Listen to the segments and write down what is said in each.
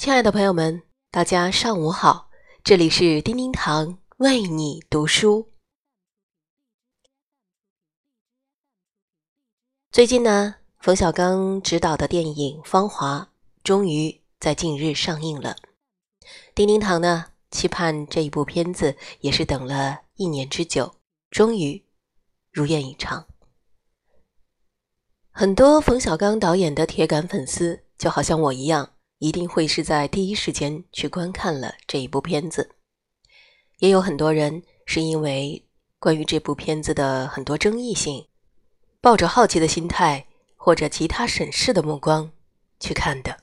亲爱的朋友们，大家上午好，这里是叮叮堂为你读书。最近呢，冯小刚执导的电影《芳华》终于在近日上映了。叮叮堂呢，期盼这一部片子也是等了一年之久，终于如愿以偿。很多冯小刚导演的铁杆粉丝，就好像我一样。一定会是在第一时间去观看了这一部片子，也有很多人是因为关于这部片子的很多争议性，抱着好奇的心态或者其他审视的目光去看的。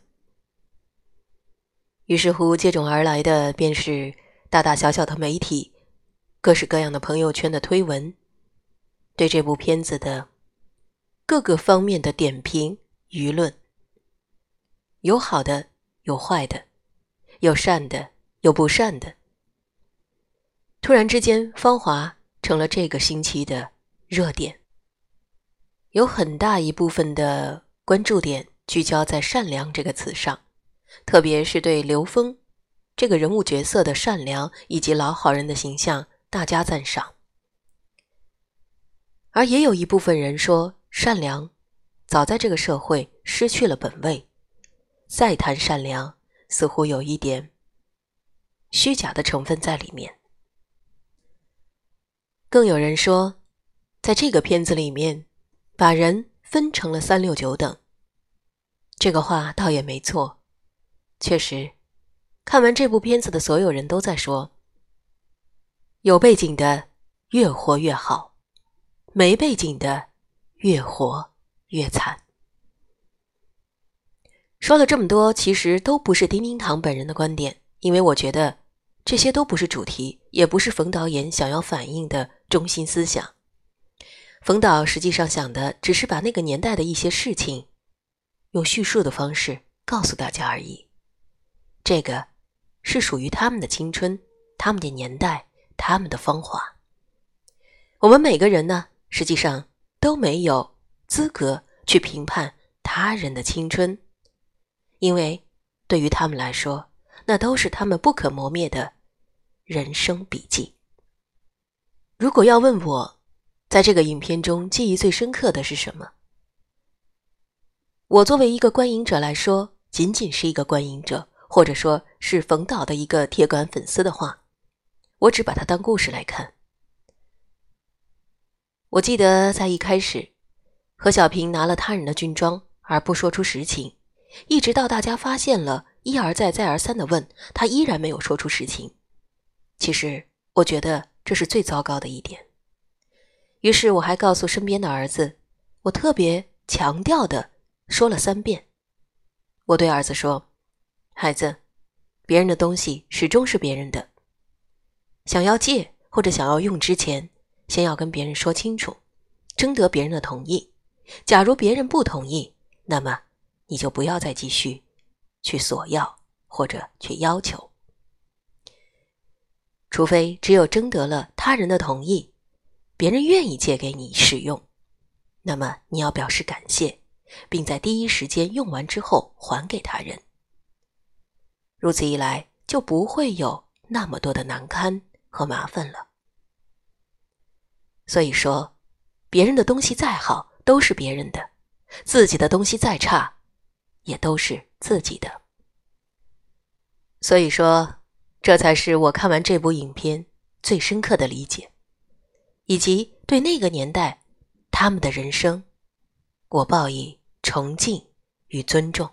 于是乎，接踵而来的便是大大小小的媒体、各式各样的朋友圈的推文，对这部片子的各个方面的点评、舆论。有好的，有坏的，有善的，有不善的。突然之间，《芳华》成了这个星期的热点，有很大一部分的关注点聚焦在“善良”这个词上，特别是对刘峰这个人物角色的善良以及老好人的形象大加赞赏。而也有一部分人说，善良早在这个社会失去了本位。再谈善良，似乎有一点虚假的成分在里面。更有人说，在这个片子里面，把人分成了三六九等。这个话倒也没错，确实，看完这部片子的所有人都在说，有背景的越活越好，没背景的越活越惨。说了这么多，其实都不是丁丁堂本人的观点，因为我觉得这些都不是主题，也不是冯导演想要反映的中心思想。冯导实际上想的只是把那个年代的一些事情，用叙述的方式告诉大家而已。这个是属于他们的青春，他们的年代，他们的芳华。我们每个人呢，实际上都没有资格去评判他人的青春。因为对于他们来说，那都是他们不可磨灭的人生笔记。如果要问我，在这个影片中记忆最深刻的是什么？我作为一个观影者来说，仅仅是一个观影者，或者说是冯导的一个铁杆粉丝的话，我只把它当故事来看。我记得在一开始，何小平拿了他人的军装而不说出实情。一直到大家发现了，一而再、再而三的问他，依然没有说出实情。其实，我觉得这是最糟糕的一点。于是，我还告诉身边的儿子，我特别强调的说了三遍。我对儿子说：“孩子，别人的东西始终是别人的，想要借或者想要用之前，先要跟别人说清楚，征得别人的同意。假如别人不同意，那么……”你就不要再继续去索要或者去要求，除非只有征得了他人的同意，别人愿意借给你使用，那么你要表示感谢，并在第一时间用完之后还给他人。如此一来，就不会有那么多的难堪和麻烦了。所以说，别人的东西再好都是别人的，自己的东西再差。也都是自己的，所以说，这才是我看完这部影片最深刻的理解，以及对那个年代他们的人生，我报以崇敬与尊重。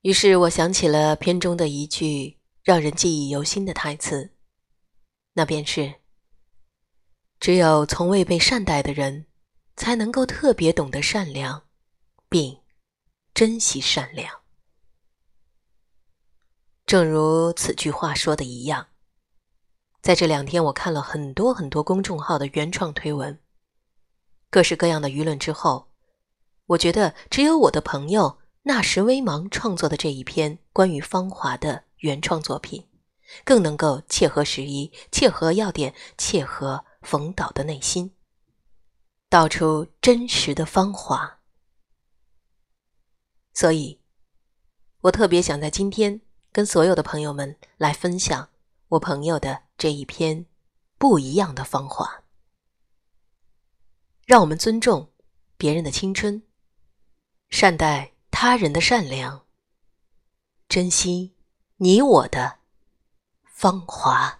于是我想起了片中的一句让人记忆犹新的台词，那便是：“只有从未被善待的人，才能够特别懂得善良，并。”珍惜善良，正如此句话说的一样，在这两天，我看了很多很多公众号的原创推文，各式各样的舆论之后，我觉得只有我的朋友那时微芒创作的这一篇关于芳华的原创作品，更能够切合时宜、切合要点、切合冯导的内心，道出真实的芳华。所以，我特别想在今天跟所有的朋友们来分享我朋友的这一篇不一样的芳华。让我们尊重别人的青春，善待他人的善良，珍惜你我的芳华。